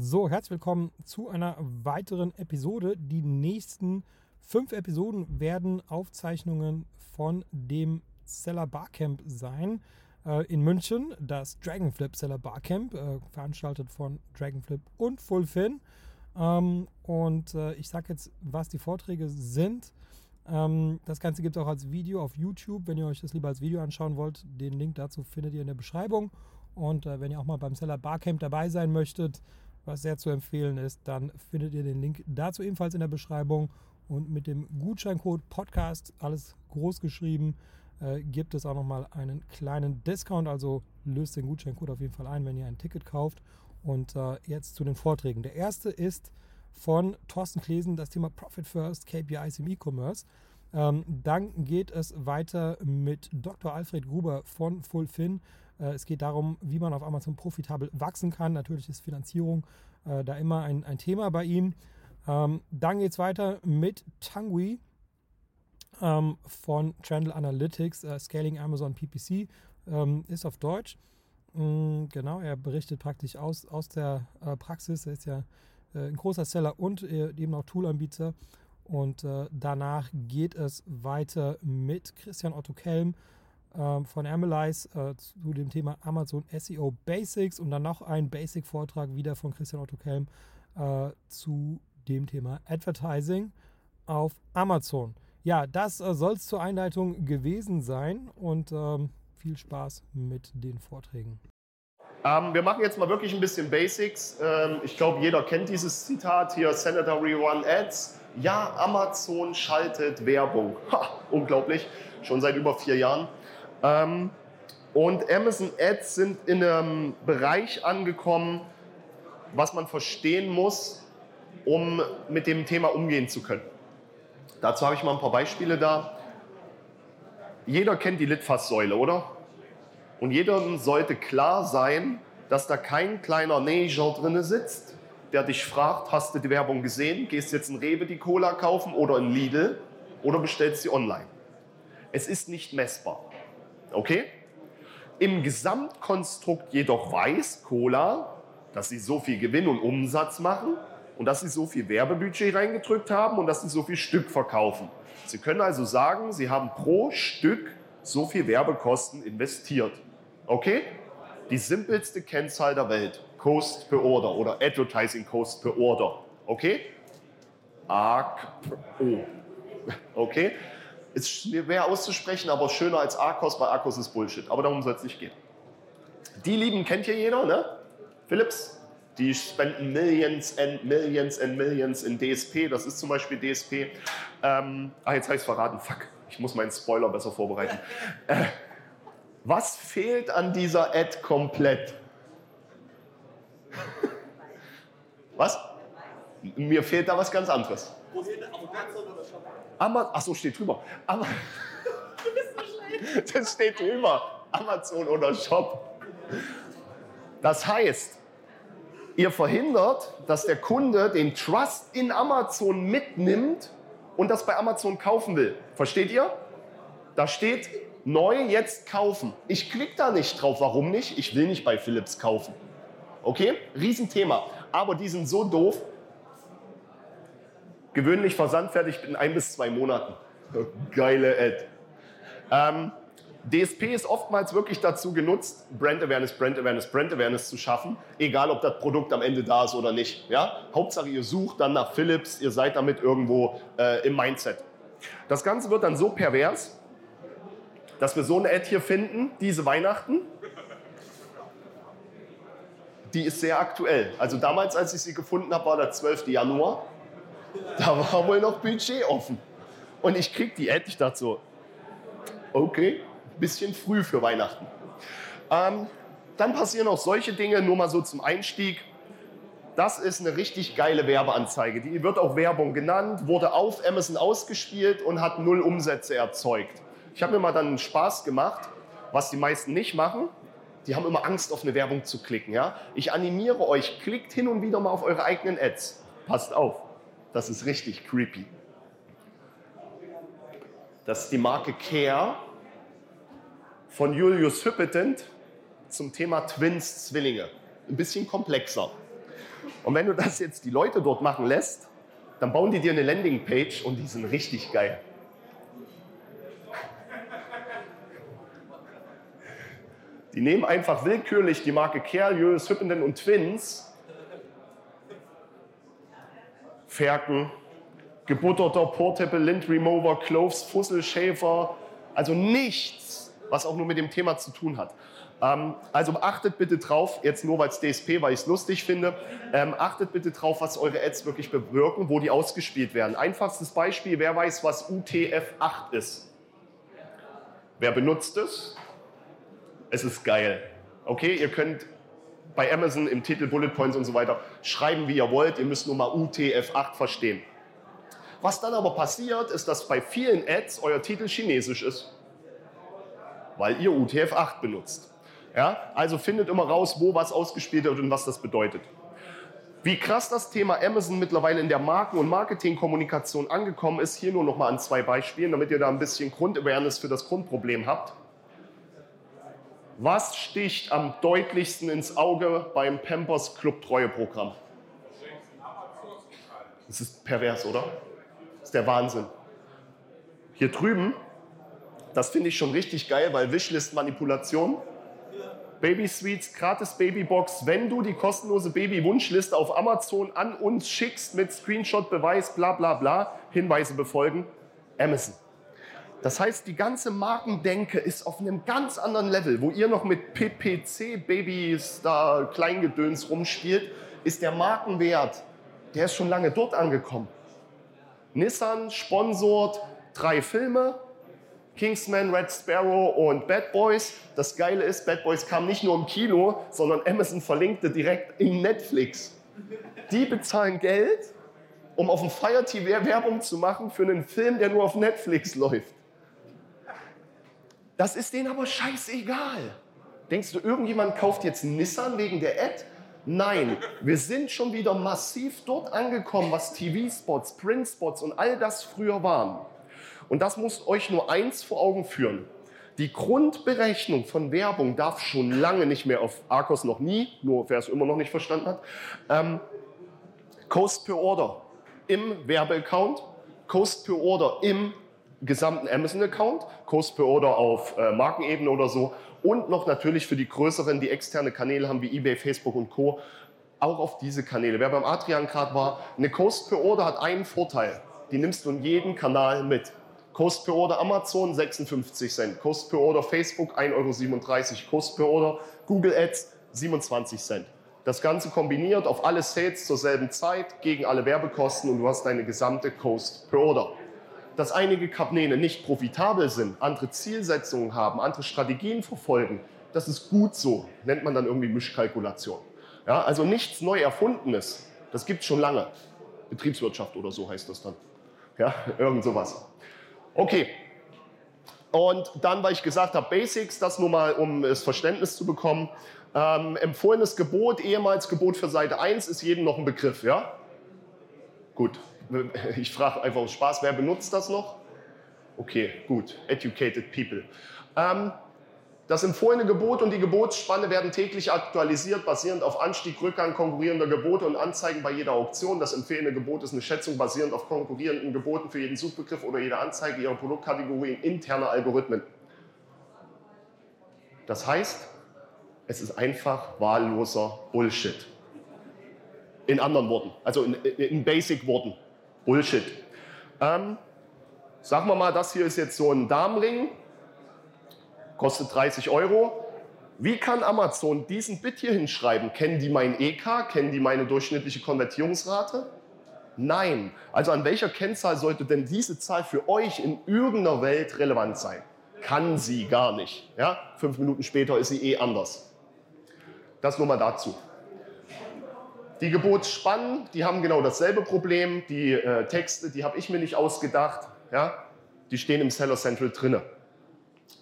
So, herzlich willkommen zu einer weiteren Episode. Die nächsten fünf Episoden werden Aufzeichnungen von dem Seller Barcamp sein äh, in München. Das Dragonflip Seller Barcamp, äh, veranstaltet von Dragonflip und Fullfin. Ähm, und äh, ich sage jetzt, was die Vorträge sind. Ähm, das Ganze gibt es auch als Video auf YouTube. Wenn ihr euch das lieber als Video anschauen wollt, den Link dazu findet ihr in der Beschreibung. Und äh, wenn ihr auch mal beim Seller Barcamp dabei sein möchtet, was sehr zu empfehlen ist, dann findet ihr den Link dazu ebenfalls in der Beschreibung. Und mit dem Gutscheincode Podcast, alles groß geschrieben, äh, gibt es auch nochmal einen kleinen Discount. Also löst den Gutscheincode auf jeden Fall ein, wenn ihr ein Ticket kauft. Und äh, jetzt zu den Vorträgen. Der erste ist von Thorsten Klesen, das Thema Profit First, KPIs im E-Commerce. Ähm, dann geht es weiter mit Dr. Alfred Gruber von Fullfin. Äh, es geht darum, wie man auf Amazon profitabel wachsen kann. Natürlich ist Finanzierung äh, da immer ein, ein, Thema bei ihm. Dann geht es weiter mit Tangui ähm, von Trendle Analytics, äh, Scaling Amazon PPC, ähm, ist auf Deutsch. Mm, genau, er berichtet praktisch aus, aus der Praxis. Er ist ja ein großer Seller und eben auch Toolanbieter. Und danach geht es weiter mit Christian Otto Kelm von Amelize äh, zu dem Thema Amazon SEO Basics und dann noch ein Basic-Vortrag wieder von Christian Otto Kelm äh, zu dem Thema Advertising auf Amazon. Ja, das äh, soll es zur Einleitung gewesen sein und ähm, viel Spaß mit den Vorträgen. Ähm, wir machen jetzt mal wirklich ein bisschen Basics. Ähm, ich glaube, jeder kennt dieses Zitat hier, Senator Rerun Ads. Ja, Amazon schaltet Werbung. Ha, unglaublich, schon seit über vier Jahren. Ähm, und Amazon Ads sind in einem Bereich angekommen, was man verstehen muss, um mit dem Thema umgehen zu können. Dazu habe ich mal ein paar Beispiele da. Jeder kennt die Litfaßsäule, oder? Und jedem sollte klar sein, dass da kein kleiner Neger drin sitzt, der dich fragt, hast du die Werbung gesehen? Gehst jetzt in Rewe die Cola kaufen oder in Lidl oder bestellst sie online? Es ist nicht messbar. Okay? Im Gesamtkonstrukt jedoch weiß Cola, dass sie so viel Gewinn und Umsatz machen und dass sie so viel Werbebudget reingedrückt haben und dass sie so viel Stück verkaufen. Sie können also sagen, sie haben pro Stück so viel Werbekosten investiert. Okay? Die simpelste Kennzahl der Welt. Cost per Order oder Advertising Cost per Order. Okay? ARC O. Okay? Ist schwer auszusprechen, aber schöner als Arcos, weil Arcos ist Bullshit. Aber darum soll es nicht gehen. Die Lieben kennt hier jeder, ne? Philips, die spenden Millions and Millions and Millions in DSP. Das ist zum Beispiel DSP. Ähm, ah, jetzt es verraten. Fuck, ich muss meinen Spoiler besser vorbereiten. Äh, was fehlt an dieser Ad komplett? was? Mir fehlt da was ganz anderes. Amazon ach so, steht drüber. Ama du bist so schlecht. Das steht drüber. Amazon oder Shop. Das heißt, ihr verhindert, dass der Kunde den Trust in Amazon mitnimmt und das bei Amazon kaufen will. Versteht ihr? Da steht neu jetzt kaufen. Ich klicke da nicht drauf. Warum nicht? Ich will nicht bei Philips kaufen. Okay? Riesenthema. Aber die sind so doof. Gewöhnlich versandfertig in ein bis zwei Monaten. Geile Ad. Ähm, DSP ist oftmals wirklich dazu genutzt, Brand Awareness, Brand Awareness, Brand Awareness zu schaffen, egal ob das Produkt am Ende da ist oder nicht. Ja? Hauptsache, ihr sucht dann nach Philips, ihr seid damit irgendwo äh, im Mindset. Das Ganze wird dann so pervers, dass wir so eine Ad hier finden, diese Weihnachten. Die ist sehr aktuell. Also damals, als ich sie gefunden habe, war der 12. Januar. Da war wohl noch Budget offen. Und ich krieg die Ad, ich dachte so, okay, bisschen früh für Weihnachten. Ähm, dann passieren auch solche Dinge, nur mal so zum Einstieg. Das ist eine richtig geile Werbeanzeige. Die wird auch Werbung genannt, wurde auf Amazon ausgespielt und hat null Umsätze erzeugt. Ich habe mir mal dann Spaß gemacht, was die meisten nicht machen. Die haben immer Angst, auf eine Werbung zu klicken. Ja? Ich animiere euch, klickt hin und wieder mal auf eure eigenen Ads. Passt auf, das ist richtig creepy. Das ist die Marke Care von Julius Hüppetent zum Thema Twins, Zwillinge. Ein bisschen komplexer. Und wenn du das jetzt die Leute dort machen lässt, dann bauen die dir eine Landingpage und die sind richtig geil. Die nehmen einfach willkürlich die Marke Kerlius, Hüppenden und Twins, Ferken, gebutterter Portable Lint Remover, Cloves, Fusselschäfer, also nichts, was auch nur mit dem Thema zu tun hat. Ähm, also achtet bitte drauf, jetzt nur weil es DSP, weil ich es lustig finde, ähm, achtet bitte drauf, was eure Ads wirklich bewirken, wo die ausgespielt werden. Einfachstes Beispiel, wer weiß, was UTF-8 ist? Wer benutzt es? Es ist geil. Okay, ihr könnt bei Amazon im Titel Bullet Points und so weiter schreiben, wie ihr wollt. Ihr müsst nur mal UTF-8 verstehen. Was dann aber passiert, ist, dass bei vielen Ads euer Titel chinesisch ist, weil ihr UTF-8 benutzt. Ja? Also findet immer raus, wo was ausgespielt wird und was das bedeutet. Wie krass das Thema Amazon mittlerweile in der Marken- und Marketingkommunikation angekommen ist, hier nur noch mal an zwei Beispielen, damit ihr da ein bisschen Grundawareness für das Grundproblem habt. Was sticht am deutlichsten ins Auge beim Pampers Club Treueprogramm? Das ist pervers, oder? Das ist der Wahnsinn. Hier drüben, das finde ich schon richtig geil, weil Wishlist-Manipulation. Baby Sweets, gratis Babybox. Wenn du die kostenlose Baby-Wunschliste auf Amazon an uns schickst mit Screenshot-Beweis, bla bla bla, Hinweise befolgen, Amazon. Das heißt, die ganze Markendenke ist auf einem ganz anderen Level. Wo ihr noch mit PPC-Babys da Kleingedöns rumspielt, ist der Markenwert, der ist schon lange dort angekommen. Nissan sponsort drei Filme, Kingsman, Red Sparrow und Bad Boys. Das Geile ist, Bad Boys kam nicht nur im Kino, sondern Amazon verlinkte direkt in Netflix. Die bezahlen Geld, um auf dem Fire TV Werbung zu machen für einen Film, der nur auf Netflix läuft. Das ist denen aber scheißegal. Denkst du, irgendjemand kauft jetzt Nissan wegen der Ad? Nein, wir sind schon wieder massiv dort angekommen, was TV-Spots, Print-Spots und all das früher waren. Und das muss euch nur eins vor Augen führen. Die Grundberechnung von Werbung darf schon lange nicht mehr auf Arcos noch nie, nur wer es immer noch nicht verstanden hat, ähm, Cost per Order im Werbeaccount, Cost per Order im gesamten Amazon-Account, Cost per Order auf äh, Markenebene oder so und noch natürlich für die größeren, die externe Kanäle haben wie eBay, Facebook und Co. Auch auf diese Kanäle. Wer beim Adrian gerade war, eine Cost per Order hat einen Vorteil. Die nimmst du in jeden Kanal mit. Cost per Order Amazon 56 Cent, Cost per Order Facebook 1,37 Euro, Cost per Order Google Ads 27 Cent. Das Ganze kombiniert auf alle Sales zur selben Zeit gegen alle Werbekosten und du hast deine gesamte Cost per Order dass einige Kanäle nicht profitabel sind, andere Zielsetzungen haben, andere Strategien verfolgen, das ist gut so, nennt man dann irgendwie Mischkalkulation. Ja, also nichts neu erfundenes, das gibt es schon lange. Betriebswirtschaft oder so heißt das dann. Ja, irgend sowas. Okay. Und dann, weil ich gesagt habe, Basics, das nur mal, um das Verständnis zu bekommen. Ähm, empfohlenes Gebot, ehemals Gebot für Seite 1, ist jedem noch ein Begriff, ja? Gut, ich frage einfach aus Spaß, wer benutzt das noch? Okay, gut. Educated people. Ähm, das empfohlene Gebot und die Gebotsspanne werden täglich aktualisiert, basierend auf Anstieg, Rückgang konkurrierender Gebote und Anzeigen bei jeder Auktion. Das empfehlene Gebot ist eine Schätzung basierend auf konkurrierenden Geboten für jeden Suchbegriff oder jede Anzeige ihrer Produktkategorien interner Algorithmen. Das heißt, es ist einfach wahlloser Bullshit. In anderen Worten, also in, in Basic-Worten. Bullshit. Ähm, sagen wir mal, das hier ist jetzt so ein Darmring, kostet 30 Euro. Wie kann Amazon diesen Bit hier hinschreiben? Kennen die mein EK? Kennen die meine durchschnittliche Konvertierungsrate? Nein. Also an welcher Kennzahl sollte denn diese Zahl für euch in irgendeiner Welt relevant sein? Kann sie gar nicht. Ja? Fünf Minuten später ist sie eh anders. Das nur mal dazu. Die Gebotsspannen, die haben genau dasselbe Problem. Die äh, Texte, die habe ich mir nicht ausgedacht. Ja? Die stehen im Seller Central drinne.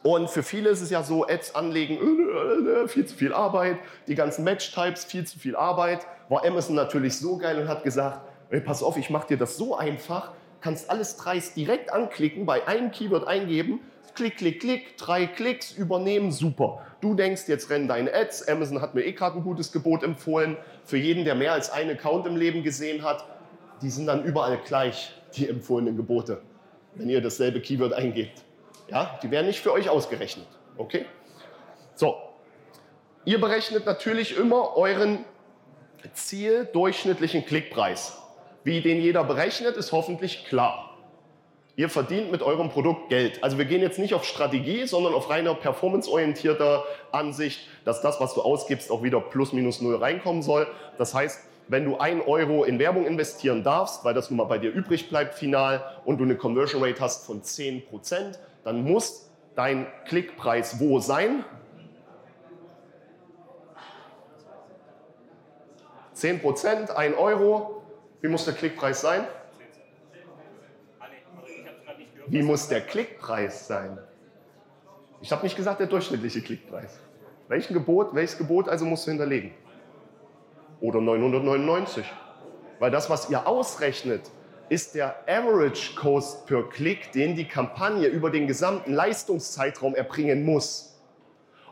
Und für viele ist es ja so, Ads anlegen, äh, äh, viel zu viel Arbeit, die ganzen Match-Types, viel zu viel Arbeit. War Amazon natürlich so geil und hat gesagt, hey, pass auf, ich mache dir das so einfach, kannst alles dreist direkt anklicken, bei einem Keyword eingeben, klick, klick, klick, drei Klicks, übernehmen, super. Du denkst, jetzt rennen deine Ads, Amazon hat mir eh gerade ein gutes Gebot empfohlen. Für jeden, der mehr als einen Account im Leben gesehen hat, die sind dann überall gleich, die empfohlenen Gebote, wenn ihr dasselbe Keyword eingebt. Ja, die werden nicht für euch ausgerechnet. Okay? So. Ihr berechnet natürlich immer euren Ziel durchschnittlichen Klickpreis. Wie den jeder berechnet, ist hoffentlich klar. Ihr verdient mit eurem Produkt Geld. Also wir gehen jetzt nicht auf Strategie, sondern auf reiner performanceorientierter Ansicht, dass das, was du ausgibst, auch wieder plus minus null reinkommen soll. Das heißt, wenn du ein Euro in Werbung investieren darfst, weil das nun mal bei dir übrig bleibt final und du eine Conversion Rate hast von 10%, dann muss dein Klickpreis wo sein? 10%, 1 Euro. Wie muss der Klickpreis sein? Wie muss der Klickpreis sein? Ich habe nicht gesagt der durchschnittliche Klickpreis. Welchen Gebot, welches Gebot also musst du hinterlegen? Oder 999. Weil das, was ihr ausrechnet, ist der Average Cost per Klick, den die Kampagne über den gesamten Leistungszeitraum erbringen muss.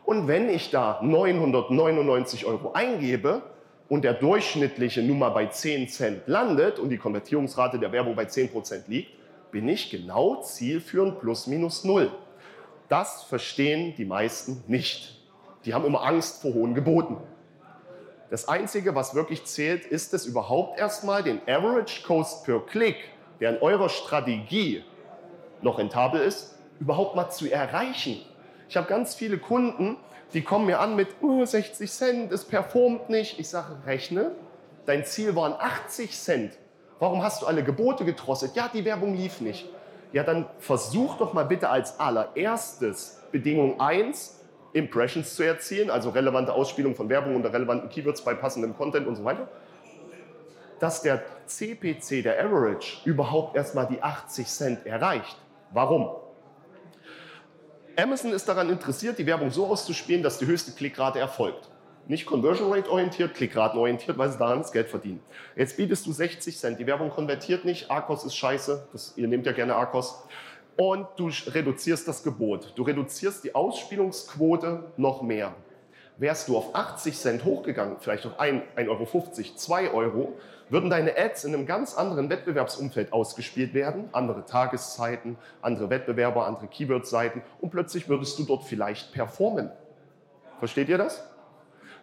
Und wenn ich da 999 Euro eingebe und der durchschnittliche nun mal bei 10 Cent landet und die Konvertierungsrate der Werbung bei 10 Prozent liegt, bin ich genau zielführend plus minus null. Das verstehen die meisten nicht. Die haben immer Angst vor hohen Geboten. Das Einzige, was wirklich zählt, ist es überhaupt erstmal, den Average Cost per Click, der in eurer Strategie noch rentabel ist, überhaupt mal zu erreichen. Ich habe ganz viele Kunden, die kommen mir an mit oh, 60 Cent, es performt nicht. Ich sage, rechne, dein Ziel waren 80 Cent. Warum hast du alle Gebote getrosselt? Ja, die Werbung lief nicht. Ja, dann versuch doch mal bitte als allererstes Bedingung 1, Impressions zu erzielen, also relevante Ausspielung von Werbung unter relevanten Keywords bei passendem Content und so weiter, dass der CPC, der Average, überhaupt erstmal die 80 Cent erreicht. Warum? Amazon ist daran interessiert, die Werbung so auszuspielen, dass die höchste Klickrate erfolgt. Nicht Conversion Rate orientiert, Klickraten orientiert, weil sie daran das Geld verdienen. Jetzt bietest du 60 Cent, die Werbung konvertiert nicht, Arcos ist scheiße, das, ihr nehmt ja gerne Arcos und du reduzierst das Gebot. Du reduzierst die Ausspielungsquote noch mehr. Wärst du auf 80 Cent hochgegangen, vielleicht auf 1,50 Euro, 2 Euro, würden deine Ads in einem ganz anderen Wettbewerbsumfeld ausgespielt werden. Andere Tageszeiten, andere Wettbewerber, andere Keyword-Seiten und plötzlich würdest du dort vielleicht performen. Versteht ihr das?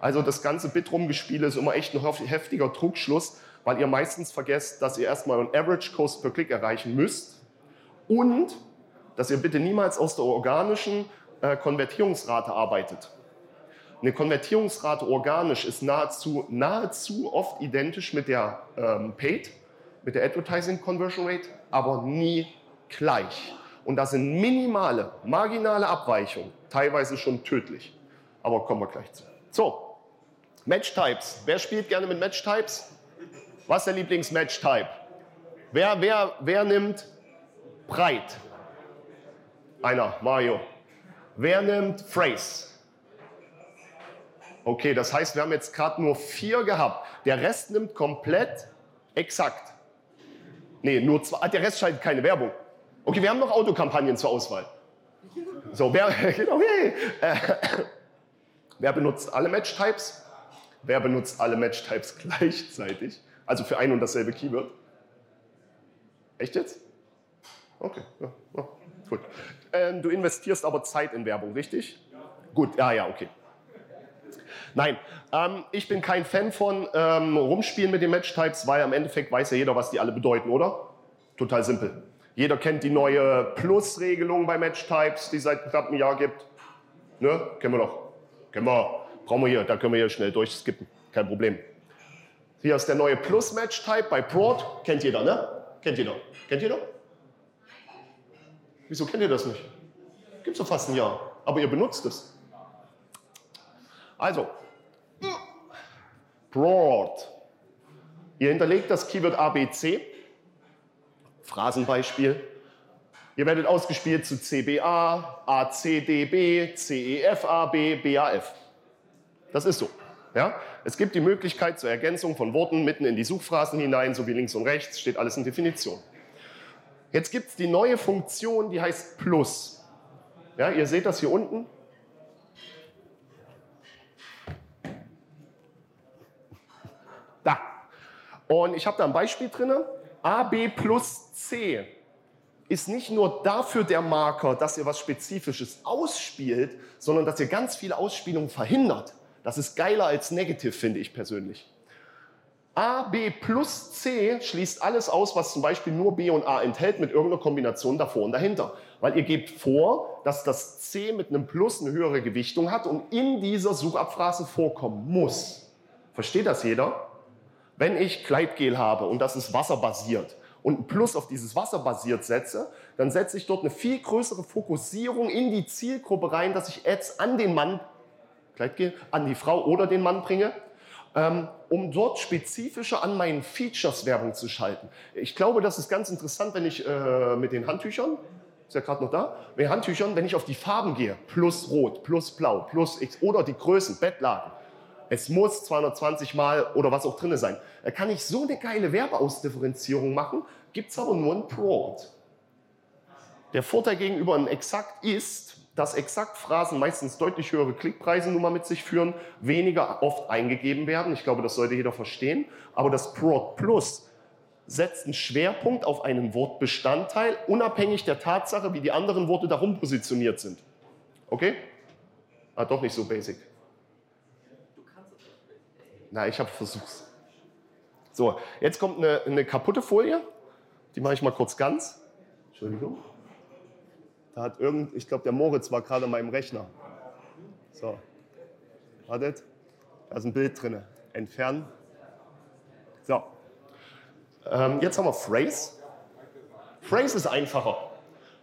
Also das ganze Bit-Rumgespiele ist immer echt ein heftiger Trugschluss, weil ihr meistens vergesst, dass ihr erstmal einen Average Cost per Click erreichen müsst und dass ihr bitte niemals aus der organischen äh, Konvertierungsrate arbeitet. Eine Konvertierungsrate organisch ist nahezu, nahezu oft identisch mit der ähm, Paid, mit der Advertising Conversion Rate, aber nie gleich. Und das sind minimale, marginale Abweichungen, teilweise schon tödlich. Aber kommen wir gleich zu. So, Match Types. Wer spielt gerne mit Match Types? Was ist der Lieblings-Match Type? Wer, wer, wer nimmt breit. Einer, Mario. Wer nimmt Phrase? Okay, das heißt, wir haben jetzt gerade nur vier gehabt. Der Rest nimmt komplett exakt. Nee, nur zwei. Ah, der Rest schaltet keine Werbung. Okay, wir haben noch Autokampagnen zur Auswahl. So, wer, genau, hey. äh, wer benutzt alle Match-Types? Wer benutzt alle Match-Types gleichzeitig? Also für ein und dasselbe Keyword? Echt jetzt? Okay, ja, ja, gut. Ähm, du investierst aber Zeit in Werbung, richtig? Ja. Gut, ja, ja, okay. Nein, ähm, ich bin kein Fan von ähm, Rumspielen mit den Match-Types, weil am Endeffekt weiß ja jeder, was die alle bedeuten, oder? Total simpel. Jeder kennt die neue Plus-Regelung bei Match-Types, die es seit knapp einem Jahr gibt. Ne? Kennen wir doch. Kennen wir. Brauchen wir hier, da können wir hier schnell durchskippen. Kein Problem. Hier ist der neue Plus-Match-Type bei Broad. Kennt jeder, ne? Kennt jeder. Kennt jeder? Wieso kennt ihr das nicht? Gibt es doch fast ein Jahr. Aber ihr benutzt es. Also, broad. Ihr hinterlegt das Keyword ABC. Phrasenbeispiel. Ihr werdet ausgespielt zu CBA, ACDB, CEFAB, BAF. Das ist so. Ja? Es gibt die Möglichkeit zur Ergänzung von Worten mitten in die Suchphrasen hinein, sowie links und rechts, steht alles in Definition. Jetzt gibt es die neue Funktion, die heißt Plus. Ja, ihr seht das hier unten. Da. Und ich habe da ein Beispiel drin. AB plus C ist nicht nur dafür der Marker, dass ihr was Spezifisches ausspielt, sondern dass ihr ganz viele Ausspielungen verhindert. Das ist geiler als Negative, finde ich persönlich. A, B plus C schließt alles aus, was zum Beispiel nur B und A enthält, mit irgendeiner Kombination davor und dahinter. Weil ihr gebt vor, dass das C mit einem Plus eine höhere Gewichtung hat und in dieser Suchabphrase vorkommen muss. Versteht das jeder? Wenn ich Kleidgel habe und das ist wasserbasiert und ein Plus auf dieses wasserbasiert setze, dann setze ich dort eine viel größere Fokussierung in die Zielgruppe rein, dass ich Ads an den Mann, Kleidgel, an die Frau oder den Mann bringe ähm, um dort spezifischer an meinen Features Werbung zu schalten. Ich glaube, das ist ganz interessant, wenn ich äh, mit den Handtüchern, ist ja gerade noch da, mit den Handtüchern, wenn ich auf die Farben gehe, plus Rot, plus Blau, plus X oder die Größen, Bettlaken, es muss 220 Mal oder was auch drin sein. Da kann ich so eine geile Werbeausdifferenzierung machen, gibt es aber nur ein Prod. Der Vorteil gegenüber einem Exakt ist, dass Exaktphrasen meistens deutlich höhere Klickpreise nun mal mit sich führen, weniger oft eingegeben werden. Ich glaube, das sollte jeder verstehen. Aber das Prod Plus setzt einen Schwerpunkt auf einen Wortbestandteil, unabhängig der Tatsache, wie die anderen Worte darum positioniert sind. Okay? Ah, doch nicht so basic. Na, ich habe versucht. So, jetzt kommt eine, eine kaputte Folie. Die mache ich mal kurz ganz. Entschuldigung. Da hat irgend, ich glaube, der Moritz war gerade an meinem Rechner. So, wartet. Da ist ein Bild drin. Entfernen. So. Ähm, jetzt haben wir Phrase. Phrase ist einfacher.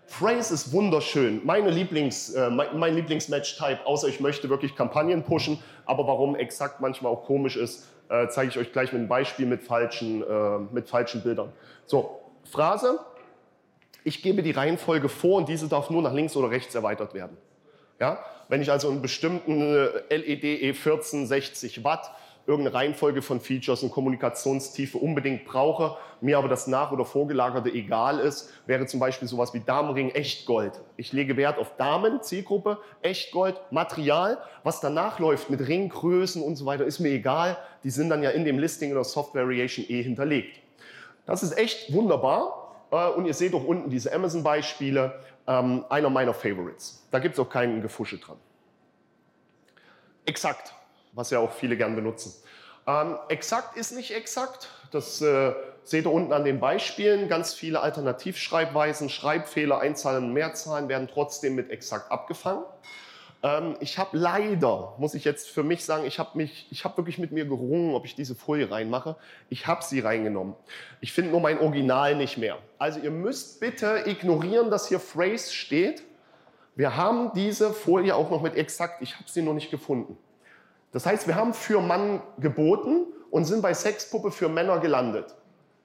Phrase ist wunderschön. Meine Lieblings, äh, mein, mein Lieblingsmatch-Type, außer ich möchte wirklich Kampagnen pushen. Aber warum exakt manchmal auch komisch ist, äh, zeige ich euch gleich mit einem Beispiel mit falschen, äh, mit falschen Bildern. So, Phrase, ich gebe die Reihenfolge vor und diese darf nur nach links oder rechts erweitert werden. Ja? Wenn ich also einen bestimmten LED E14 60 Watt irgendeine Reihenfolge von Features und Kommunikationstiefe unbedingt brauche, mir aber das nach- oder vorgelagerte egal ist, wäre zum Beispiel sowas wie Damenring Echtgold. Ich lege Wert auf Damen, Zielgruppe, Echtgold, Material. Was danach läuft mit Ringgrößen und so weiter, ist mir egal. Die sind dann ja in dem Listing oder Software Variation eh hinterlegt. Das ist echt wunderbar. Äh, und ihr seht auch unten diese Amazon-Beispiele, ähm, einer meiner Favorites. Da gibt es auch keinen Gefusche dran. Exakt, was ja auch viele gern benutzen. Ähm, exakt ist nicht exakt. Das äh, seht ihr unten an den Beispielen. Ganz viele Alternativschreibweisen, Schreibfehler, Einzahlen, Mehrzahlen werden trotzdem mit exakt abgefangen. Ähm, ich habe leider, muss ich jetzt für mich sagen, ich habe mich, ich habe wirklich mit mir gerungen, ob ich diese Folie reinmache. Ich habe sie reingenommen. Ich finde nur mein Original nicht mehr. Also ihr müsst bitte ignorieren, dass hier Phrase steht. Wir haben diese Folie auch noch mit exakt. Ich habe sie noch nicht gefunden. Das heißt, wir haben für Mann geboten und sind bei Sexpuppe für Männer gelandet.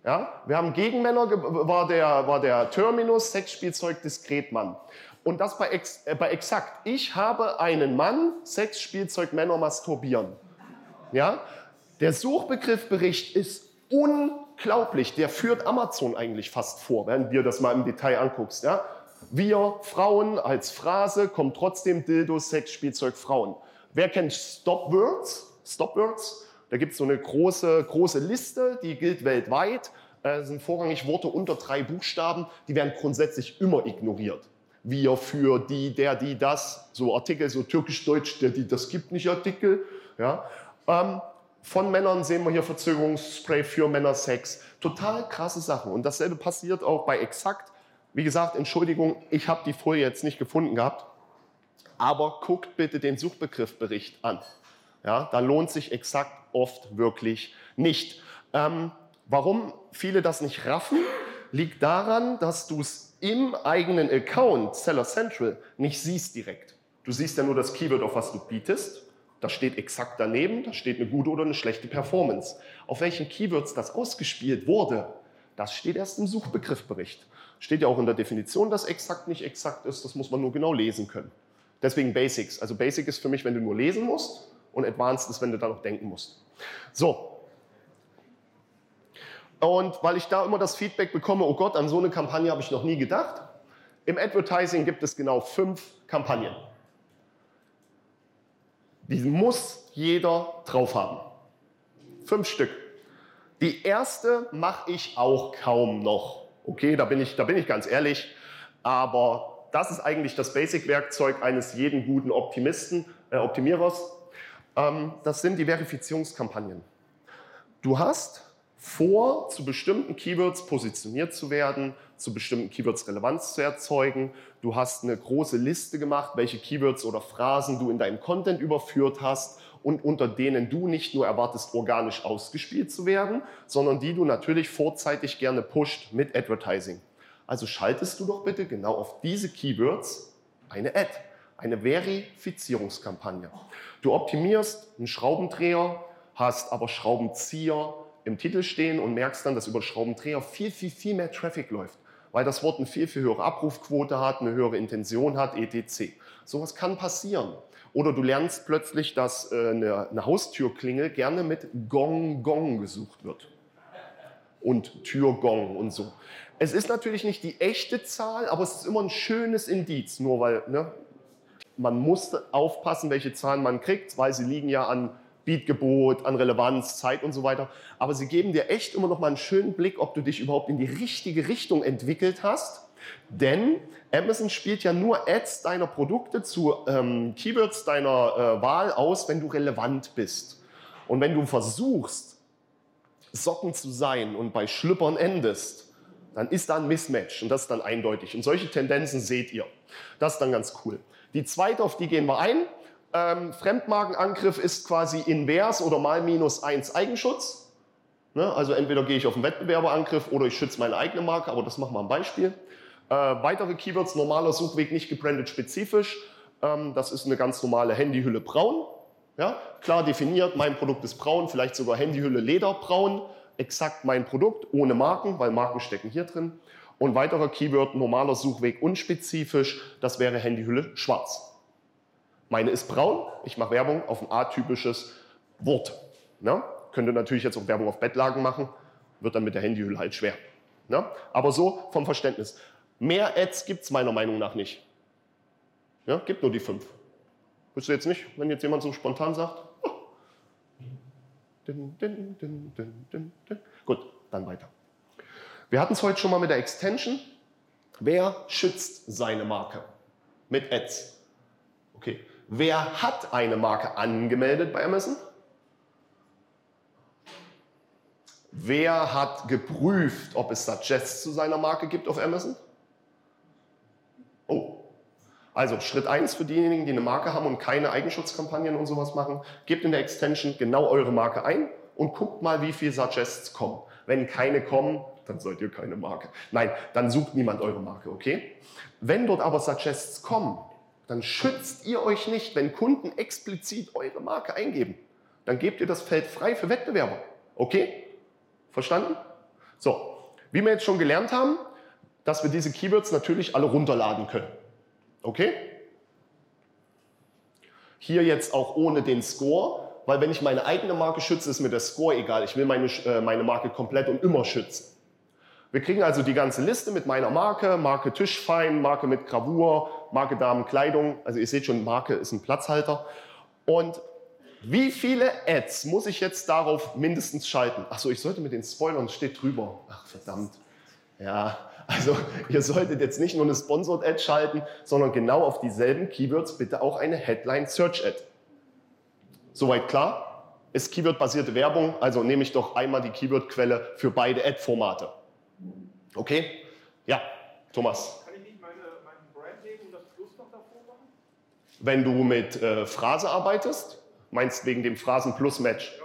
Ja? Wir haben gegen Männer war der, war der Terminus Sexspielzeug Diskretmann. Und das bei, ex, äh, bei exakt. Ich habe einen Mann, Sexspielzeug Männer masturbieren. Ja? Der Suchbegriffbericht ist unglaublich. Der führt Amazon eigentlich fast vor, wenn dir das mal im Detail anguckst. Ja? Wir Frauen als Phrase kommt trotzdem Dildo, Sexspielzeug Frauen. Wer kennt Stopwords? Stopwords? Da gibt es so eine große, große Liste, die gilt weltweit. Das äh, sind vorrangig Worte unter drei Buchstaben, die werden grundsätzlich immer ignoriert wir für die, der, die, das, so Artikel, so türkisch-deutsch, der, die, das gibt nicht Artikel. Ja. Ähm, von Männern sehen wir hier Verzögerungsspray für Männersex. Total krasse Sachen. Und dasselbe passiert auch bei Exakt. Wie gesagt, Entschuldigung, ich habe die Folie jetzt nicht gefunden gehabt. Aber guckt bitte den Suchbegriffbericht an. Ja, da lohnt sich Exakt oft wirklich nicht. Ähm, warum viele das nicht raffen, liegt daran, dass du es im eigenen Account, Seller Central, nicht siehst direkt. Du siehst ja nur das Keyword, auf was du bietest. Da steht exakt daneben, da steht eine gute oder eine schlechte Performance. Auf welchen Keywords das ausgespielt wurde, das steht erst im Suchbegriffbericht. Steht ja auch in der Definition, dass exakt nicht exakt ist, das muss man nur genau lesen können. Deswegen Basics. Also Basic ist für mich, wenn du nur lesen musst und Advanced ist, wenn du da noch denken musst. So. Und weil ich da immer das Feedback bekomme, oh Gott, an so eine Kampagne habe ich noch nie gedacht. Im Advertising gibt es genau fünf Kampagnen. Die muss jeder drauf haben. Fünf Stück. Die erste mache ich auch kaum noch. Okay, da bin ich, da bin ich ganz ehrlich. Aber das ist eigentlich das Basic-Werkzeug eines jeden guten Optimisten, äh, Optimierers. Ähm, das sind die Verifizierungskampagnen. Du hast vor, zu bestimmten Keywords positioniert zu werden, zu bestimmten Keywords Relevanz zu erzeugen. Du hast eine große Liste gemacht, welche Keywords oder Phrasen du in deinem Content überführt hast und unter denen du nicht nur erwartest, organisch ausgespielt zu werden, sondern die du natürlich vorzeitig gerne pusht mit Advertising. Also schaltest du doch bitte genau auf diese Keywords eine Ad, eine Verifizierungskampagne. Du optimierst einen Schraubendreher, hast aber Schraubenzieher im Titel stehen und merkst dann, dass über Schraubendreher viel, viel, viel mehr Traffic läuft, weil das Wort eine viel, viel höhere Abrufquote hat, eine höhere Intention hat, etc. Sowas kann passieren. Oder du lernst plötzlich, dass äh, eine, eine Haustürklingel gerne mit Gong Gong gesucht wird. Und Türgong und so. Es ist natürlich nicht die echte Zahl, aber es ist immer ein schönes Indiz, nur weil ne, man muss aufpassen, welche Zahlen man kriegt, weil sie liegen ja an Beatgebot, an Relevanz, Zeit und so weiter. Aber sie geben dir echt immer noch mal einen schönen Blick, ob du dich überhaupt in die richtige Richtung entwickelt hast. Denn Amazon spielt ja nur Ads deiner Produkte zu ähm, Keywords deiner äh, Wahl aus, wenn du relevant bist. Und wenn du versuchst, Socken zu sein und bei Schlüppern endest, dann ist da ein Mismatch und das ist dann eindeutig. Und solche Tendenzen seht ihr. Das ist dann ganz cool. Die zweite, auf die gehen wir ein. Ähm, Fremdmarkenangriff ist quasi invers oder mal minus eins Eigenschutz. Ne? Also entweder gehe ich auf einen Wettbewerberangriff oder ich schütze meine eigene Marke, aber das machen wir am Beispiel. Äh, weitere Keywords, normaler Suchweg nicht gebrandet spezifisch. Ähm, das ist eine ganz normale Handyhülle braun. Ja? Klar definiert, mein Produkt ist braun, vielleicht sogar Handyhülle lederbraun. Exakt mein Produkt, ohne Marken, weil Marken stecken hier drin. Und weiterer Keyword, normaler Suchweg unspezifisch, das wäre Handyhülle schwarz. Meine ist braun, ich mache Werbung auf ein atypisches Wort. Ne? Könnte natürlich jetzt auch Werbung auf Bettlagen machen, wird dann mit der Handyhülle halt schwer. Ne? Aber so vom Verständnis. Mehr Ads gibt es meiner Meinung nach nicht. Ja, gibt nur die fünf. Du jetzt nicht, wenn jetzt jemand so spontan sagt? Oh. Din, din, din, Gut, dann weiter. Wir hatten es heute schon mal mit der Extension. Wer schützt seine Marke mit Ads? Okay, Wer hat eine Marke angemeldet bei Amazon? Wer hat geprüft, ob es Suggests zu seiner Marke gibt auf Amazon? Oh. Also Schritt 1 für diejenigen, die eine Marke haben und keine Eigenschutzkampagnen und sowas machen, gebt in der Extension genau eure Marke ein und guckt mal, wie viele Suggests kommen. Wenn keine kommen, dann seid ihr keine Marke. Nein, dann sucht niemand eure Marke, okay? Wenn dort aber Suggests kommen, dann schützt ihr euch nicht, wenn Kunden explizit eure Marke eingeben. Dann gebt ihr das Feld frei für Wettbewerber. Okay? Verstanden? So, wie wir jetzt schon gelernt haben, dass wir diese Keywords natürlich alle runterladen können. Okay? Hier jetzt auch ohne den Score, weil wenn ich meine eigene Marke schütze, ist mir der Score egal. Ich will meine, äh, meine Marke komplett und immer schützen. Wir kriegen also die ganze Liste mit meiner Marke, Marke Tischfein, Marke mit Gravur, Marke Damenkleidung. Also ihr seht schon, Marke ist ein Platzhalter. Und wie viele Ads muss ich jetzt darauf mindestens schalten? Achso, ich sollte mit den Spoilern, steht drüber. Ach verdammt. Ja, also ihr solltet jetzt nicht nur eine Sponsored Ad schalten, sondern genau auf dieselben Keywords bitte auch eine Headline Search Ad. Soweit klar? Ist Keyword-basierte Werbung, also nehme ich doch einmal die Keyword-Quelle für beide Ad-Formate. Okay? Ja, Thomas. Kann ich nicht meine, meinen Brand nehmen und das Plus noch davor machen? Wenn du mit äh, Phrase arbeitest, meinst wegen dem Phrasen-Plus-Match? Ja,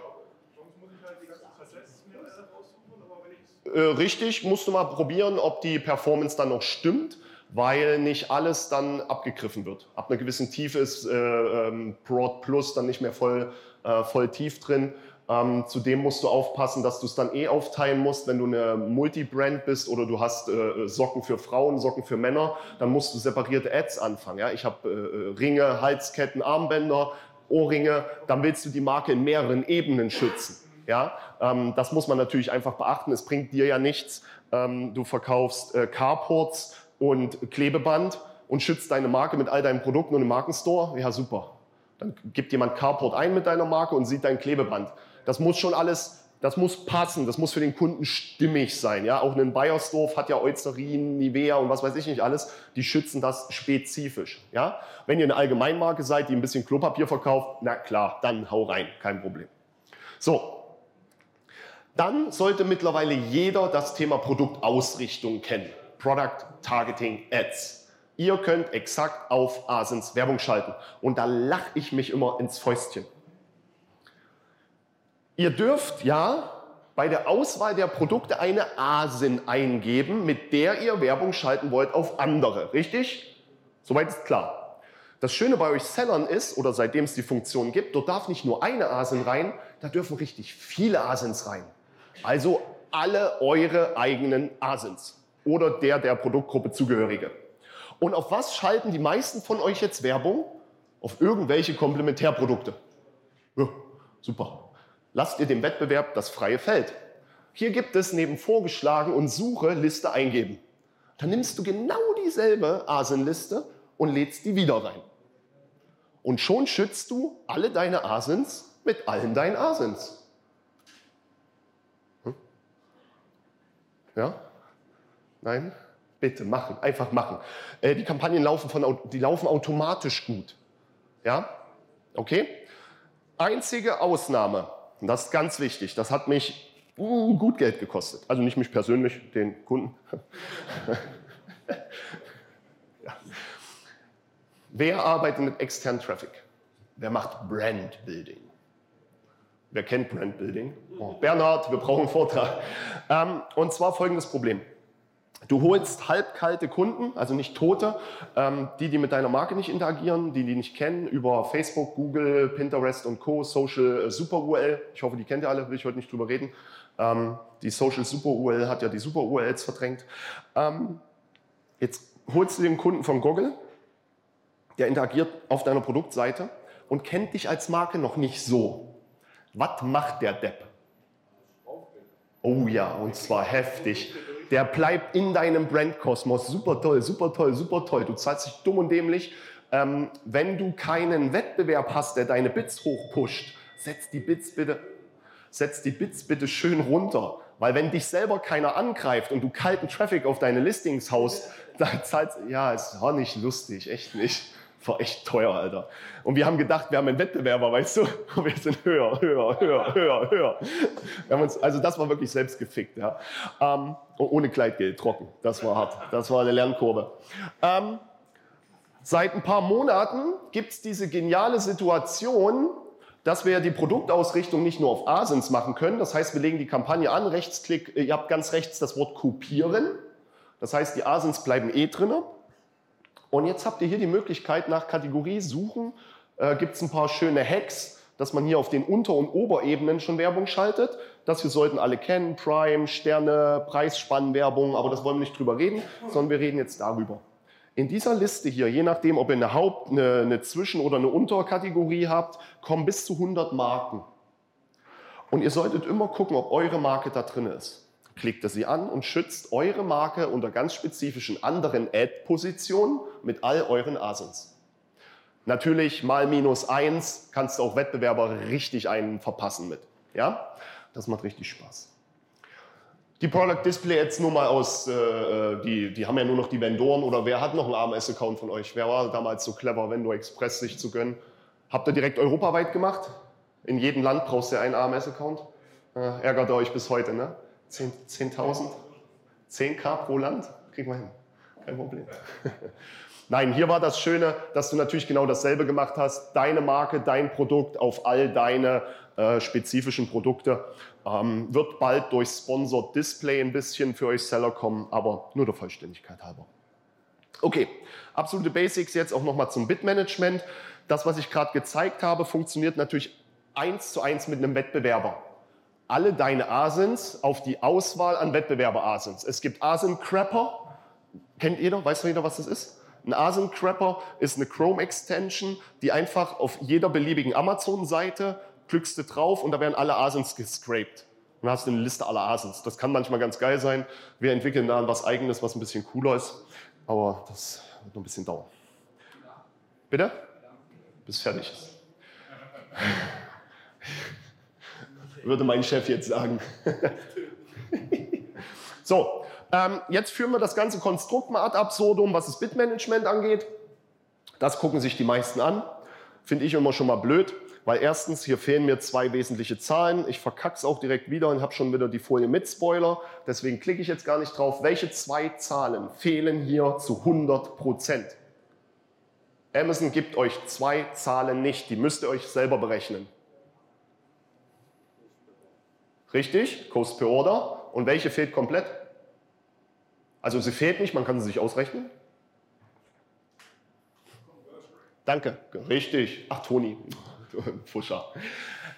sonst muss ich halt die ganzen Suggest mir raussuchen, aber wenn ich äh, Richtig, musst du mal probieren, ob die Performance dann noch stimmt, weil nicht alles dann abgegriffen wird. Ab einer gewissen Tiefe ist äh, ähm, Broad Plus dann nicht mehr voll, äh, voll tief drin. Ähm, zudem musst du aufpassen, dass du es dann eh aufteilen musst, wenn du eine Multibrand bist oder du hast äh, Socken für Frauen, Socken für Männer, dann musst du separierte Ads anfangen. Ja? Ich habe äh, Ringe, Halsketten, Armbänder, Ohrringe, dann willst du die Marke in mehreren Ebenen schützen. Ja, ähm, das muss man natürlich einfach beachten. Es bringt dir ja nichts. Ähm, du verkaufst äh, Carports und Klebeband und schützt deine Marke mit all deinen Produkten und im Markenstore. Ja, super. Dann gibt jemand Carport ein mit deiner Marke und sieht dein Klebeband. Das muss schon alles, das muss passen, das muss für den Kunden stimmig sein. Ja, auch ein Bayersdorf hat ja Eucerin, Nivea und was weiß ich nicht alles. Die schützen das spezifisch. Ja, wenn ihr eine Allgemeinmarke seid, die ein bisschen Klopapier verkauft, na klar, dann hau rein, kein Problem. So. Dann sollte mittlerweile jeder das Thema Produktausrichtung kennen. Product Targeting Ads. Ihr könnt exakt auf Asens Werbung schalten. Und da lache ich mich immer ins Fäustchen. Ihr dürft ja bei der Auswahl der Produkte eine ASIN eingeben, mit der ihr Werbung schalten wollt auf andere. Richtig? Soweit ist klar. Das Schöne bei euch Sellern ist, oder seitdem es die Funktion gibt, dort darf nicht nur eine ASIN rein, da dürfen richtig viele ASINs rein. Also alle eure eigenen ASINs oder der der Produktgruppe zugehörige. Und auf was schalten die meisten von euch jetzt Werbung? Auf irgendwelche Komplementärprodukte. Ja, super. Lasst ihr dem Wettbewerb das freie Feld. Hier gibt es neben vorgeschlagen und Suche Liste eingeben. Dann nimmst du genau dieselbe ASIN-Liste und lädst die wieder rein. Und schon schützt du alle deine ASINs mit allen deinen ASINs. Hm? Ja? Nein? Bitte machen, einfach machen. Äh, die Kampagnen laufen, von, die laufen automatisch gut. Ja? Okay? Einzige Ausnahme, und das ist ganz wichtig, das hat mich uh, gut Geld gekostet. Also nicht mich persönlich, den Kunden. ja. Wer arbeitet mit externen Traffic? Wer macht Brand Building? Wer kennt Brand Building? Oh, Bernhard, wir brauchen einen Vortrag. Ähm, und zwar folgendes Problem. Du holst halbkalte Kunden, also nicht tote, ähm, die, die mit deiner Marke nicht interagieren, die die nicht kennen, über Facebook, Google, Pinterest und Co., Social äh, Super URL. Ich hoffe, die kennt ihr alle, will ich heute nicht drüber reden. Ähm, die Social Super URL hat ja die Super URLs verdrängt. Ähm, jetzt holst du den Kunden von Google, der interagiert auf deiner Produktseite und kennt dich als Marke noch nicht so. Was macht der Depp? Oh ja, und zwar heftig der bleibt in deinem Brandkosmos. Super toll, super toll, super toll. Du zahlst dich dumm und dämlich. Ähm, wenn du keinen Wettbewerb hast, der deine Bits hochpusht, setz die Bits bitte, setz die Bits bitte schön runter. Weil wenn dich selber keiner angreift und du kalten Traffic auf deine Listings haust, dann zahlst ja, es war nicht lustig, echt nicht war echt teuer, Alter. Und wir haben gedacht, wir haben einen Wettbewerber, weißt du? Und wir sind höher, höher, höher, höher, höher. Wir haben uns, also das war wirklich selbst gefickt, ja. Ähm, ohne Kleidgeld, trocken. Das war hart. Das war eine Lernkurve. Ähm, seit ein paar Monaten gibt es diese geniale Situation, dass wir die Produktausrichtung nicht nur auf Asins machen können. Das heißt, wir legen die Kampagne an, Rechtsklick, ihr habt ganz rechts das Wort kopieren. Das heißt, die Asins bleiben eh drinnen. Und jetzt habt ihr hier die Möglichkeit, nach Kategorie suchen, äh, gibt es ein paar schöne Hacks, dass man hier auf den Unter- und Oberebenen schon Werbung schaltet. Das wir sollten alle kennen, Prime, Sterne, Preisspannenwerbung, aber das wollen wir nicht drüber reden, sondern wir reden jetzt darüber. In dieser Liste hier, je nachdem, ob ihr eine Haupt-, eine, eine Zwischen- oder eine Unterkategorie habt, kommen bis zu 100 Marken. Und ihr solltet immer gucken, ob eure Marke da drin ist klickt er sie an und schützt eure Marke unter ganz spezifischen anderen Ad-Positionen mit all euren Asins. Natürlich mal minus eins kannst du auch Wettbewerber richtig einen verpassen mit. Ja, das macht richtig Spaß. Die Product Display Ads nur mal aus, äh, äh, die, die haben ja nur noch die Vendoren oder wer hat noch einen AMS-Account von euch? Wer war damals so clever, Vendor Express sich zu gönnen? Habt ihr direkt europaweit gemacht? In jedem Land brauchst du einen AMS-Account. Äh, ärgert ihr euch bis heute, ne? 10.000? 10k pro Land? Kriegen wir hin. Kein Problem. Nein, hier war das Schöne, dass du natürlich genau dasselbe gemacht hast. Deine Marke, dein Produkt auf all deine äh, spezifischen Produkte. Ähm, wird bald durch Sponsored Display ein bisschen für euch Seller kommen, aber nur der Vollständigkeit halber. Okay, absolute Basics jetzt auch nochmal zum Bitmanagement. Das, was ich gerade gezeigt habe, funktioniert natürlich eins zu eins mit einem Wettbewerber alle deine Asins auf die Auswahl an Wettbewerber-Asins. Es gibt Asin-Crapper. Kennt jeder? Weiß jeder, was das ist? Ein Asin-Crapper ist eine Chrome-Extension, die einfach auf jeder beliebigen Amazon-Seite klickst du drauf und da werden alle Asins gescraped. Dann hast du eine Liste aller Asins. Das kann manchmal ganz geil sein. Wir entwickeln da was Eigenes, was ein bisschen cooler ist. Aber das wird noch ein bisschen dauern. Bitte? Bis fertig ist. Würde mein Chef jetzt sagen. so, ähm, jetzt führen wir das ganze Konstrukt mal ad absurdum, was das Bitmanagement angeht. Das gucken sich die meisten an. Finde ich immer schon mal blöd, weil erstens, hier fehlen mir zwei wesentliche Zahlen. Ich verkacke es auch direkt wieder und habe schon wieder die Folie mit Spoiler. Deswegen klicke ich jetzt gar nicht drauf. Welche zwei Zahlen fehlen hier zu 100 Prozent? Amazon gibt euch zwei Zahlen nicht. Die müsst ihr euch selber berechnen. Richtig? Cost per Order. Und welche fehlt komplett? Also sie fehlt nicht, man kann sie sich ausrechnen. Danke, richtig. Ach, Toni, Fuscher.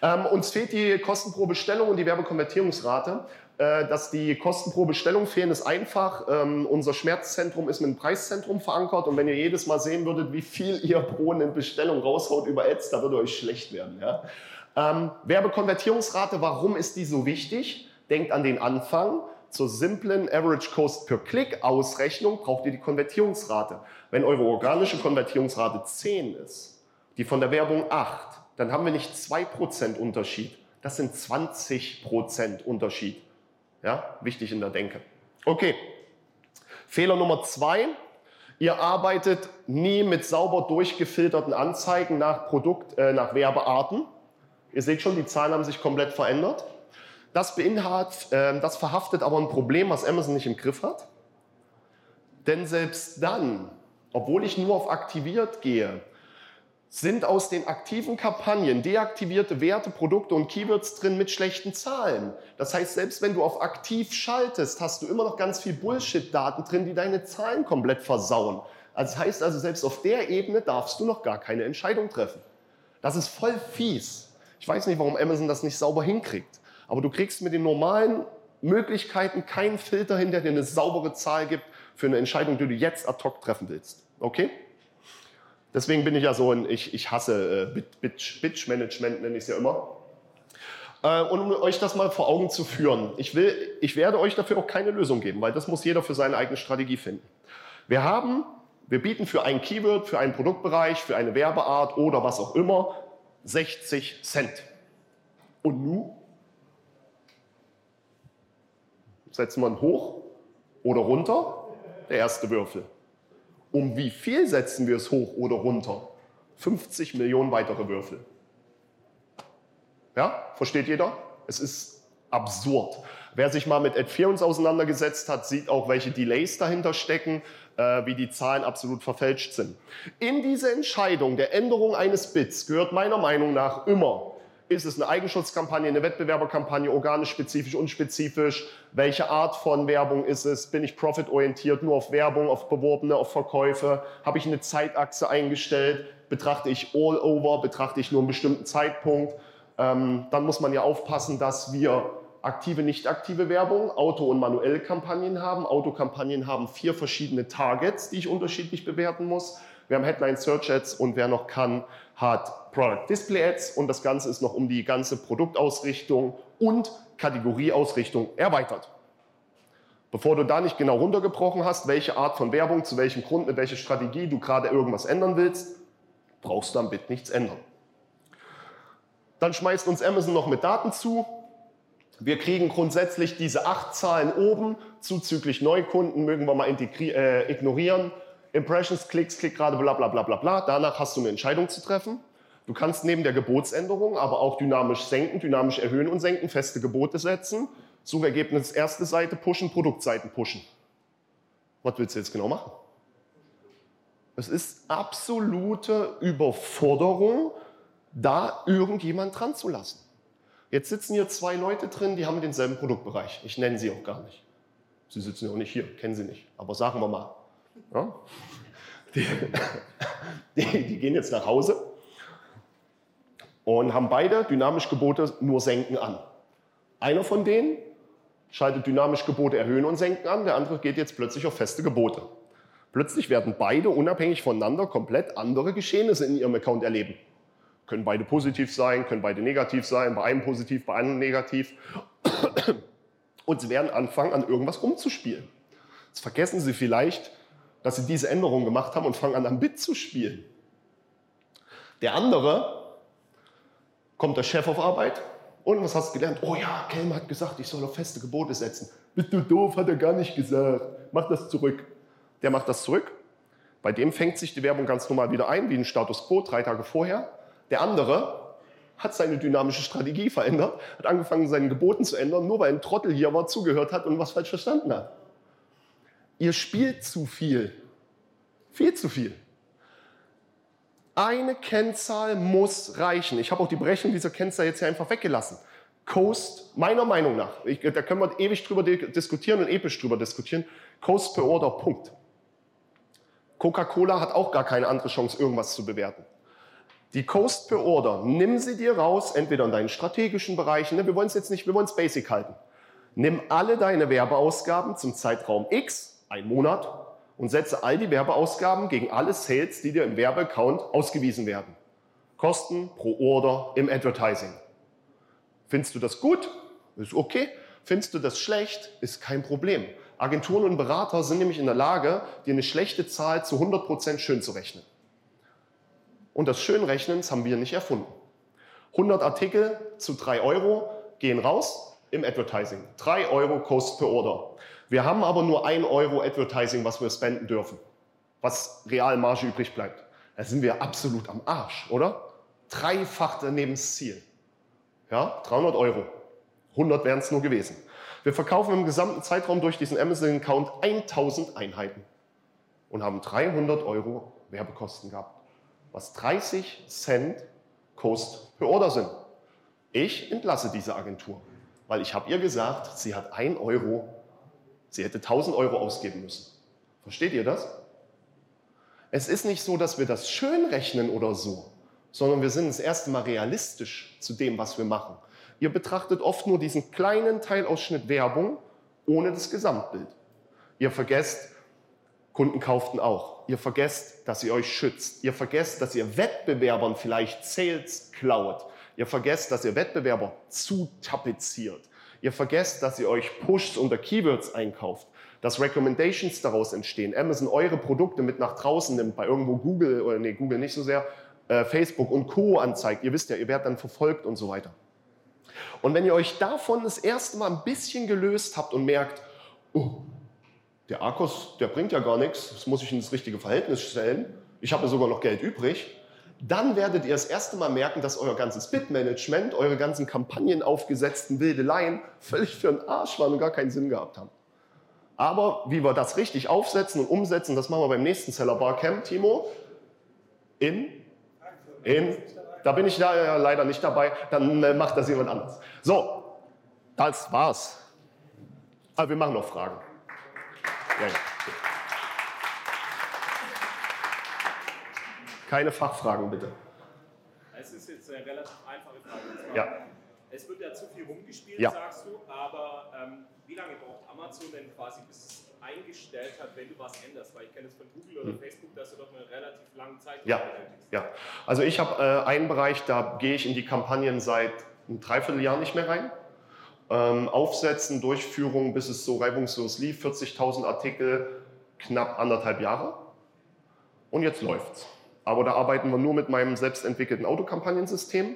Ähm, uns fehlt die Kosten pro Bestellung und die Werbekonvertierungsrate. Äh, dass die Kosten pro Bestellung fehlen, ist einfach. Ähm, unser Schmerzzentrum ist mit einem Preiszentrum verankert und wenn ihr jedes Mal sehen würdet, wie viel ihr pro eine Bestellung raushaut über Ads, da würde euch schlecht werden. Ja? Ähm, Werbekonvertierungsrate, warum ist die so wichtig? Denkt an den Anfang. Zur simplen Average Cost per Click Ausrechnung braucht ihr die Konvertierungsrate. Wenn eure organische Konvertierungsrate 10 ist, die von der Werbung 8, dann haben wir nicht 2% Unterschied, das sind 20% Unterschied. Ja, wichtig in der Denke. Okay, Fehler Nummer 2. Ihr arbeitet nie mit sauber durchgefilterten Anzeigen nach, Produkt, äh, nach Werbearten. Ihr seht schon, die Zahlen haben sich komplett verändert. Das beinhaltet, äh, das verhaftet aber ein Problem, was Amazon nicht im Griff hat. Denn selbst dann, obwohl ich nur auf aktiviert gehe, sind aus den aktiven Kampagnen deaktivierte Werte, Produkte und Keywords drin mit schlechten Zahlen. Das heißt, selbst wenn du auf aktiv schaltest, hast du immer noch ganz viel Bullshit-Daten drin, die deine Zahlen komplett versauen. Das heißt also, selbst auf der Ebene darfst du noch gar keine Entscheidung treffen. Das ist voll fies. Ich weiß nicht, warum Amazon das nicht sauber hinkriegt. Aber du kriegst mit den normalen Möglichkeiten keinen Filter hin, der dir eine saubere Zahl gibt für eine Entscheidung, die du jetzt ad hoc treffen willst. Okay? Deswegen bin ich ja so ein, ich, ich hasse äh, Bitch-Management, nenne ich es ja immer. Äh, und um euch das mal vor Augen zu führen, ich, will, ich werde euch dafür auch keine Lösung geben, weil das muss jeder für seine eigene Strategie finden. Wir haben, wir bieten für ein Keyword, für einen Produktbereich, für eine Werbeart oder was auch immer 60 Cent. Und nun setzen wir hoch oder runter, der erste Würfel. Um wie viel setzen wir es hoch oder runter? 50 Millionen weitere Würfel. Ja, versteht jeder? Es ist absurd. Wer sich mal mit Adference auseinandergesetzt hat, sieht auch, welche Delays dahinter stecken, äh, wie die Zahlen absolut verfälscht sind. In diese Entscheidung der Änderung eines Bits gehört meiner Meinung nach immer ist es eine Eigenschutzkampagne, eine Wettbewerberkampagne, organisch, spezifisch, unspezifisch? Welche Art von Werbung ist es? Bin ich profitorientiert, nur auf Werbung, auf Beworbene, auf Verkäufe? Habe ich eine Zeitachse eingestellt? Betrachte ich all over? Betrachte ich nur einen bestimmten Zeitpunkt? Ähm, dann muss man ja aufpassen, dass wir aktive, nicht aktive Werbung, Auto- und manuelle Kampagnen haben. Autokampagnen haben vier verschiedene Targets, die ich unterschiedlich bewerten muss. Wir haben Headline Search Ads und wer noch kann, hat Product Display Ads und das Ganze ist noch um die ganze Produktausrichtung und Kategorieausrichtung erweitert. Bevor du da nicht genau runtergebrochen hast, welche Art von Werbung, zu welchem Grund, mit welcher Strategie du gerade irgendwas ändern willst, brauchst du am Bit nichts ändern. Dann schmeißt uns Amazon noch mit Daten zu. Wir kriegen grundsätzlich diese acht Zahlen oben, zuzüglich Neukunden, mögen wir mal äh, ignorieren. Impressions, Klicks, Klickrate, bla bla bla bla bla. Danach hast du eine Entscheidung zu treffen. Du kannst neben der Gebotsänderung aber auch dynamisch senken, dynamisch erhöhen und senken, feste Gebote setzen. Suchergebnis erste Seite pushen, Produktseiten pushen. Was willst du jetzt genau machen? Es ist absolute Überforderung, da irgendjemand dran zu lassen. Jetzt sitzen hier zwei Leute drin, die haben denselben Produktbereich. Ich nenne sie auch gar nicht. Sie sitzen ja auch nicht hier, kennen sie nicht. Aber sagen wir mal, ja? Die, die, die, gehen jetzt nach Hause und haben beide dynamisch Gebote nur senken an. Einer von denen schaltet dynamisch Gebote erhöhen und senken an, der andere geht jetzt plötzlich auf feste Gebote. Plötzlich werden beide unabhängig voneinander komplett andere Geschehnisse in ihrem Account erleben. Können beide positiv sein, können beide negativ sein, bei einem positiv, bei einem negativ. Und sie werden anfangen, an irgendwas rumzuspielen. Jetzt vergessen sie vielleicht, dass sie diese Änderung gemacht haben und fangen an, am Bit zu spielen. Der andere kommt der Chef auf Arbeit und was hast du gelernt? Oh ja, Kelmer hat gesagt, ich soll auf feste Gebote setzen. Bist du doof, hat er gar nicht gesagt. Mach das zurück. Der macht das zurück. Bei dem fängt sich die Werbung ganz normal wieder ein, wie ein Status quo, drei Tage vorher. Der andere hat seine dynamische Strategie verändert, hat angefangen, seinen Geboten zu ändern, nur weil ein Trottel hier war, zugehört hat und was falsch verstanden hat. Ihr spielt zu viel. Viel zu viel. Eine Kennzahl muss reichen. Ich habe auch die Berechnung dieser Kennzahl jetzt hier einfach weggelassen. Coast, meiner Meinung nach, ich, da können wir ewig drüber diskutieren und episch drüber diskutieren, Coast per Order, Punkt. Coca-Cola hat auch gar keine andere Chance, irgendwas zu bewerten. Die Coast per Order, nimm sie dir raus, entweder in deinen strategischen Bereichen, ne, wir wollen es jetzt nicht, wir wollen es basic halten. Nimm alle deine Werbeausgaben zum Zeitraum X, ein Monat, und setze all die Werbeausgaben gegen alle Sales, die dir im Werbeaccount ausgewiesen werden. Kosten pro Order im Advertising. Findest du das gut? Ist okay. Findest du das schlecht? Ist kein Problem. Agenturen und Berater sind nämlich in der Lage, dir eine schlechte Zahl zu 100% schön zu rechnen. Und das Schönrechnens haben wir nicht erfunden. 100 Artikel zu 3 Euro gehen raus im Advertising. 3 Euro Cost per Order. Wir haben aber nur 1 Euro Advertising, was wir spenden dürfen, was real Marge übrig bleibt. Da sind wir absolut am Arsch, oder? Dreifach daneben das Ziel. Ja, 300 Euro. 100 wären es nur gewesen. Wir verkaufen im gesamten Zeitraum durch diesen Amazon-Account 1000 Einheiten und haben 300 Euro Werbekosten gehabt, was 30 Cent Cost per Order sind. Ich entlasse diese Agentur, weil ich habe ihr gesagt, sie hat 1 Euro, sie hätte 1000 Euro ausgeben müssen. Versteht ihr das? Es ist nicht so, dass wir das schön rechnen oder so, sondern wir sind das erste Mal realistisch zu dem, was wir machen. Ihr betrachtet oft nur diesen kleinen Teilausschnitt Werbung ohne das Gesamtbild. Ihr vergesst, Kunden kauften auch. Ihr vergesst, dass ihr euch schützt. Ihr vergesst, dass ihr Wettbewerbern vielleicht Sales klaut. Ihr vergesst, dass ihr Wettbewerber zutapeziert. Ihr vergesst, dass ihr euch Pushs unter Keywords einkauft, dass Recommendations daraus entstehen. Amazon eure Produkte mit nach draußen nimmt, bei irgendwo Google, oder nee, Google nicht so sehr, äh, Facebook und Co. anzeigt. Ihr wisst ja, ihr werdet dann verfolgt und so weiter. Und wenn ihr euch davon das erste Mal ein bisschen gelöst habt und merkt, oh, der Arkos, der bringt ja gar nichts, das muss ich in das richtige Verhältnis stellen, ich habe sogar noch Geld übrig, dann werdet ihr das erste Mal merken, dass euer ganzes Bitmanagement, eure ganzen Kampagnen aufgesetzten Wildeleien völlig für den Arsch waren und gar keinen Sinn gehabt haben. Aber wie wir das richtig aufsetzen und umsetzen, das machen wir beim nächsten Seller Barcamp, Timo, in, in da bin ich da leider nicht dabei, dann äh, macht das jemand anders. So, das war's. Aber wir machen noch Fragen. Ja, ja. Keine Fachfragen, bitte. Es ist jetzt eine relativ einfache Frage. Ja. Es wird ja zu viel rumgespielt, ja. sagst du, aber ähm, wie lange braucht Amazon denn quasi, bis es eingestellt hat, wenn du was änderst? Weil ich kenne es von Google oder hm. Facebook, dass du doch eine relativ lange Zeit ja. Ja, also ich habe äh, einen Bereich, da gehe ich in die Kampagnen seit einem Dreivierteljahr nicht mehr rein. Ähm, Aufsetzen, Durchführung, bis es so reibungslos lief, 40.000 Artikel, knapp anderthalb Jahre. Und jetzt läuft's. Aber da arbeiten wir nur mit meinem selbstentwickelten Autokampagnensystem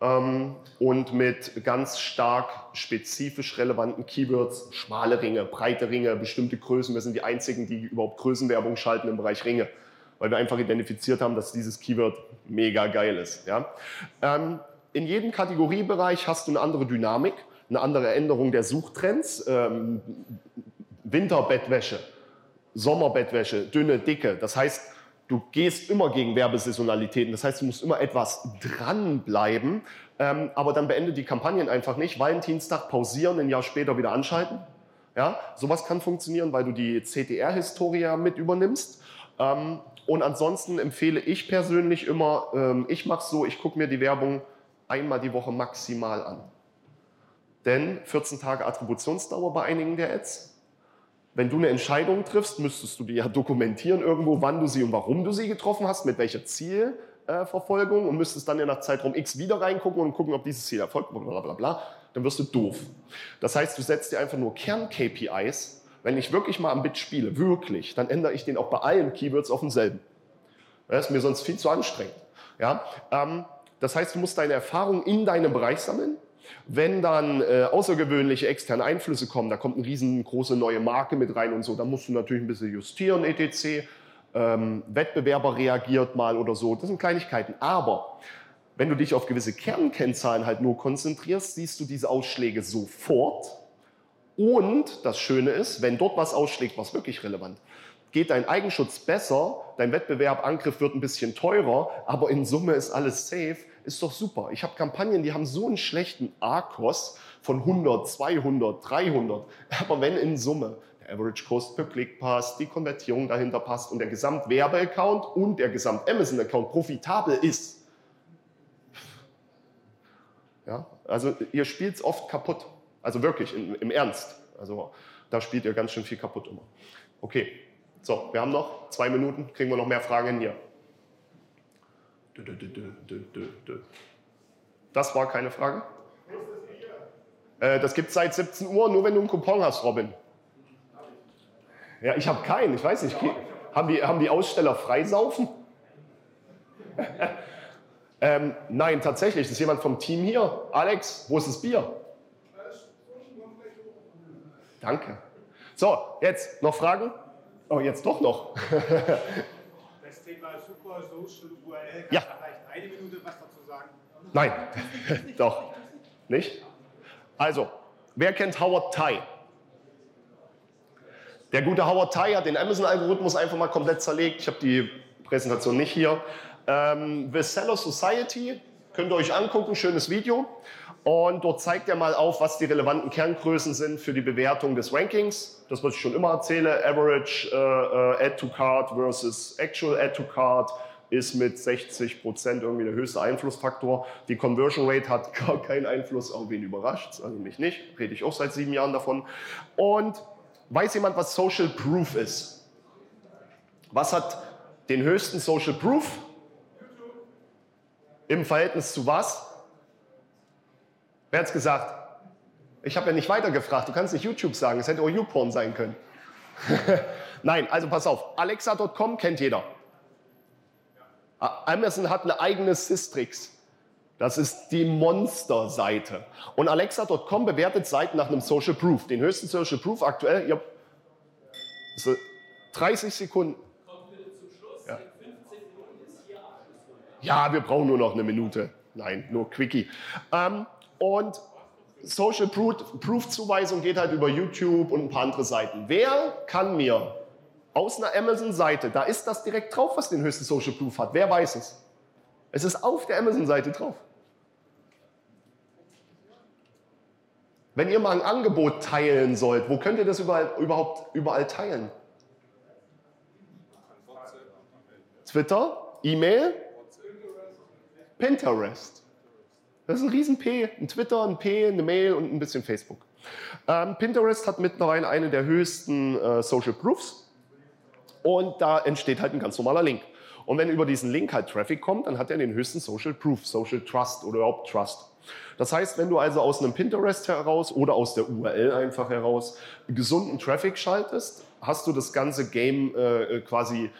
ähm, und mit ganz stark spezifisch relevanten Keywords, schmale Ringe, breite Ringe, bestimmte Größen. Wir sind die einzigen, die überhaupt Größenwerbung schalten im Bereich Ringe, weil wir einfach identifiziert haben, dass dieses Keyword mega geil ist. Ja? Ähm, in jedem Kategoriebereich hast du eine andere Dynamik, eine andere Änderung der Suchtrends. Ähm, Winterbettwäsche, Sommerbettwäsche, dünne, dicke. Das heißt, du gehst immer gegen Werbesaisonalitäten. Das heißt, du musst immer etwas dranbleiben. Ähm, aber dann beende die Kampagnen einfach nicht. Valentinstag pausieren, ein Jahr später wieder anschalten. Ja, sowas kann funktionieren, weil du die CTR-Historie mit übernimmst. Ähm, und ansonsten empfehle ich persönlich immer, ähm, ich mache so, ich gucke mir die Werbung einmal die Woche maximal an. Denn 14 Tage Attributionsdauer bei einigen der Ads, wenn du eine Entscheidung triffst, müsstest du die ja dokumentieren irgendwo, wann du sie und warum du sie getroffen hast, mit welcher Ziel, Zielverfolgung und müsstest dann ja nach Zeitraum X wieder reingucken und gucken, ob dieses Ziel erfolgt, bla bla bla, dann wirst du doof. Das heißt, du setzt dir einfach nur Kern-KPIs. Wenn ich wirklich mal am Bit spiele, wirklich, dann ändere ich den auch bei allen Keywords auf denselben. Das ist mir sonst viel zu anstrengend. Ja? Ähm, das heißt, du musst deine Erfahrung in deinem Bereich sammeln. Wenn dann äh, außergewöhnliche externe Einflüsse kommen, da kommt eine riesengroße neue Marke mit rein und so, dann musst du natürlich ein bisschen justieren, etc. Ähm, Wettbewerber reagiert mal oder so. Das sind Kleinigkeiten. Aber wenn du dich auf gewisse Kernkennzahlen halt nur konzentrierst, siehst du diese Ausschläge sofort. Und das Schöne ist, wenn dort was ausschlägt, was wirklich relevant, geht dein Eigenschutz besser, dein Wettbewerb, Angriff wird ein bisschen teurer, aber in Summe ist alles safe, ist doch super. Ich habe Kampagnen, die haben so einen schlechten ARKOS von 100, 200, 300, aber wenn in Summe der Average Cost per Click passt, die Konvertierung dahinter passt und der Gesamtwerbeaccount und der Gesamt-Amazon-Account profitabel ist, ja, also ihr spielt es oft kaputt. Also wirklich, im, im Ernst. Also da spielt ihr ganz schön viel kaputt immer. Okay, so, wir haben noch zwei Minuten, kriegen wir noch mehr Fragen hier. Das war keine Frage? Äh, das gibt es seit 17 Uhr, nur wenn du einen Coupon hast, Robin. Ja, ich habe keinen, ich weiß nicht. Haben die, haben die Aussteller Freisaufen? ähm, nein, tatsächlich, das ist jemand vom Team hier. Alex, wo ist das Bier? Danke. So, jetzt noch Fragen? Oh, jetzt doch noch. das Thema Super Social URL, ja. vielleicht eine Minute was dazu sagen? Nein, doch. Nicht? Also, wer kennt Howard Ty? Der gute Howard Ty hat den Amazon-Algorithmus einfach mal komplett zerlegt. Ich habe die Präsentation nicht hier. Ähm, The Seller Society, könnt ihr euch angucken, schönes Video. Und dort zeigt er mal auf, was die relevanten Kerngrößen sind für die Bewertung des Rankings. Das, was ich schon immer erzähle, Average äh, äh, Add to Card versus Actual Add to Card ist mit 60 Prozent irgendwie der höchste Einflussfaktor. Die Conversion Rate hat gar keinen Einfluss, auch wen überrascht, also mich nicht, rede ich auch seit sieben Jahren davon. Und weiß jemand, was Social Proof ist? Was hat den höchsten Social Proof? Im Verhältnis zu was? Wer hat es gesagt? Ich habe ja nicht weitergefragt. Du kannst nicht YouTube sagen. Es hätte auch YouPorn sein können. Nein, also pass auf. Alexa.com kennt jeder. Amazon hat eine eigene Systrix. Das ist die Monster-Seite. Und Alexa.com bewertet Seiten nach einem Social Proof. Den höchsten Social Proof aktuell, ja, 30 Sekunden. Ja. ja, wir brauchen nur noch eine Minute. Nein, nur Quickie. Ähm, und Social Proof Zuweisung geht halt über YouTube und ein paar andere Seiten. Wer kann mir aus einer Amazon-Seite, da ist das direkt drauf, was den höchsten Social Proof hat. Wer weiß es? Es ist auf der Amazon-Seite drauf. Wenn ihr mal ein Angebot teilen sollt, wo könnt ihr das überall, überhaupt überall teilen? Twitter, E-Mail, Pinterest. Das ist ein riesen P, ein Twitter, ein P, eine Mail und ein bisschen Facebook. Ähm, Pinterest hat mittlerweile eine der höchsten äh, Social Proofs und da entsteht halt ein ganz normaler Link. Und wenn über diesen Link halt Traffic kommt, dann hat er den höchsten Social Proof, Social Trust oder überhaupt Trust. Das heißt, wenn du also aus einem Pinterest heraus oder aus der URL einfach heraus gesunden Traffic schaltest, hast du das ganze Game äh, quasi,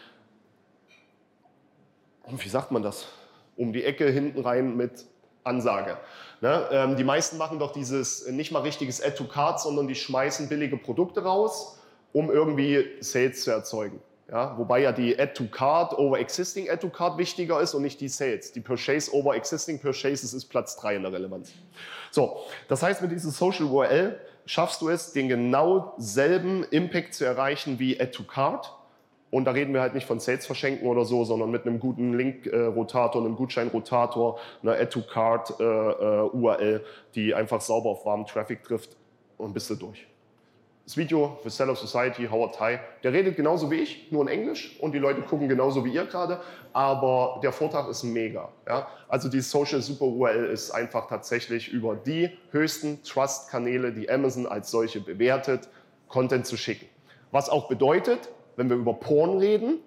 wie sagt man das, um die Ecke hinten rein mit Ansage. Ne? Ähm, die meisten machen doch dieses nicht mal richtiges Add to Cart, sondern die schmeißen billige Produkte raus, um irgendwie Sales zu erzeugen. Ja? Wobei ja die Add to Cart over Existing Add to Cart wichtiger ist und nicht die Sales. Die Purchase over Existing Purchases ist Platz 3 in der Relevanz. So, das heißt, mit diesem Social URL schaffst du es, den genau selben Impact zu erreichen wie Add to Cart und da reden wir halt nicht von Sales verschenken oder so, sondern mit einem guten Link-Rotator, einem Gutschein-Rotator, einer Add-to-Card-URL, die einfach sauber auf warmen Traffic trifft und bist du durch. Das Video für Seller Society, Howard Ty, der redet genauso wie ich, nur in Englisch und die Leute gucken genauso wie ihr gerade, aber der Vortrag ist mega. Ja? Also die Social Super URL ist einfach tatsächlich über die höchsten Trust-Kanäle, die Amazon als solche bewertet, Content zu schicken. Was auch bedeutet, wenn wir über Porn reden,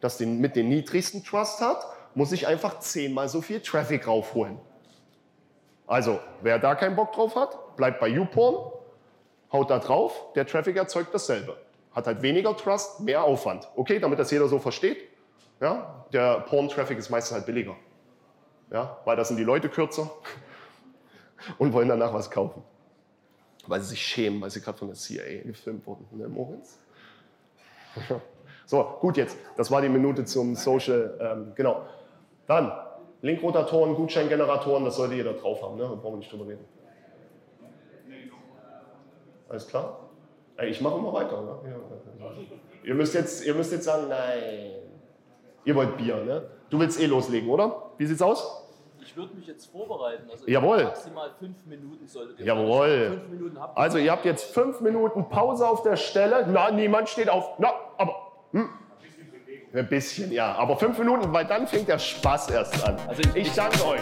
das den, mit den niedrigsten Trust hat, muss ich einfach zehnmal so viel Traffic raufholen. Also, wer da keinen Bock drauf hat, bleibt bei YouPorn, haut da drauf, der Traffic erzeugt dasselbe. Hat halt weniger Trust, mehr Aufwand. Okay, damit das jeder so versteht. Ja, der Porn-Traffic ist meistens halt billiger. Ja, weil da sind die Leute kürzer und wollen danach was kaufen. Weil sie sich schämen, weil sie gerade von der CIA gefilmt wurden. Ne, Moritz? so, gut jetzt. Das war die Minute zum Social. Ähm, genau. Dann Linkrotatoren, Gutscheingeneratoren, das sollte jeder drauf haben. Ne? Da brauchen wir nicht drüber reden. Alles klar? Ich mache mal weiter. Ne? Ja. Ihr, müsst jetzt, ihr müsst jetzt sagen, nein. Ihr wollt Bier, ne? Du willst eh loslegen, oder? Wie sieht's aus? Ich würde mich jetzt vorbereiten. Also Jawohl. Maximal fünf Minuten solltet ihr Jawohl. Fünf Minuten habt ihr Also ihr habt jetzt fünf Minuten Pause auf der Stelle. Na, niemand steht auf. Na, aber. Hm. Ein bisschen, ja. Aber fünf Minuten, weil dann fängt der Spaß erst an. Also ich- ich danke euch.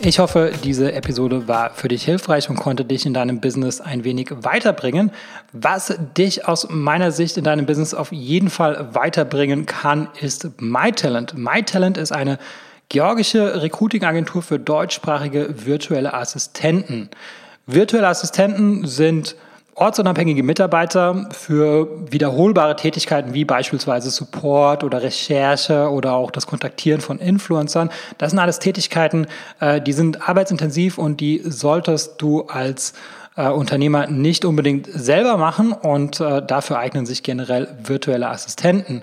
Ich hoffe, diese Episode war für dich hilfreich und konnte dich in deinem Business ein wenig weiterbringen. Was dich aus meiner Sicht in deinem Business auf jeden Fall weiterbringen kann, ist MyTalent. MyTalent ist eine georgische Recruiting-Agentur für deutschsprachige virtuelle Assistenten. Virtuelle Assistenten sind ortsunabhängige Mitarbeiter für wiederholbare Tätigkeiten wie beispielsweise Support oder Recherche oder auch das Kontaktieren von Influencern. Das sind alles Tätigkeiten, äh, die sind arbeitsintensiv und die solltest du als äh, Unternehmer nicht unbedingt selber machen und äh, dafür eignen sich generell virtuelle Assistenten.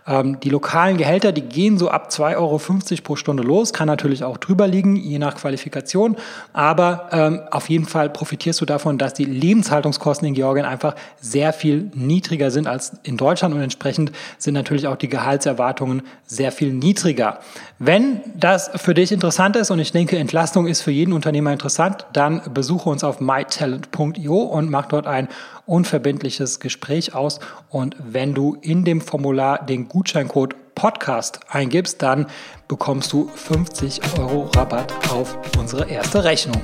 Ähm, die lokalen Gehälter, die gehen so ab 2,50 Euro pro Stunde los, kann natürlich auch drüber liegen, je nach Qualifikation, aber ähm, auf jeden Fall profitierst du davon, dass die Lebenshaltungskosten in Georgien einfach sehr viel niedriger sind als in Deutschland und entsprechend sind natürlich auch die Gehaltserwartungen sehr viel niedriger. Wenn das für dich interessant ist und ich denke, Entlastung ist für jeden Unternehmer interessant, dann besuche uns auf mytalent.io und mach dort ein unverbindliches Gespräch aus. Und wenn du in dem Formular den Gutscheincode Podcast eingibst, dann bekommst du 50 Euro Rabatt auf unsere erste Rechnung.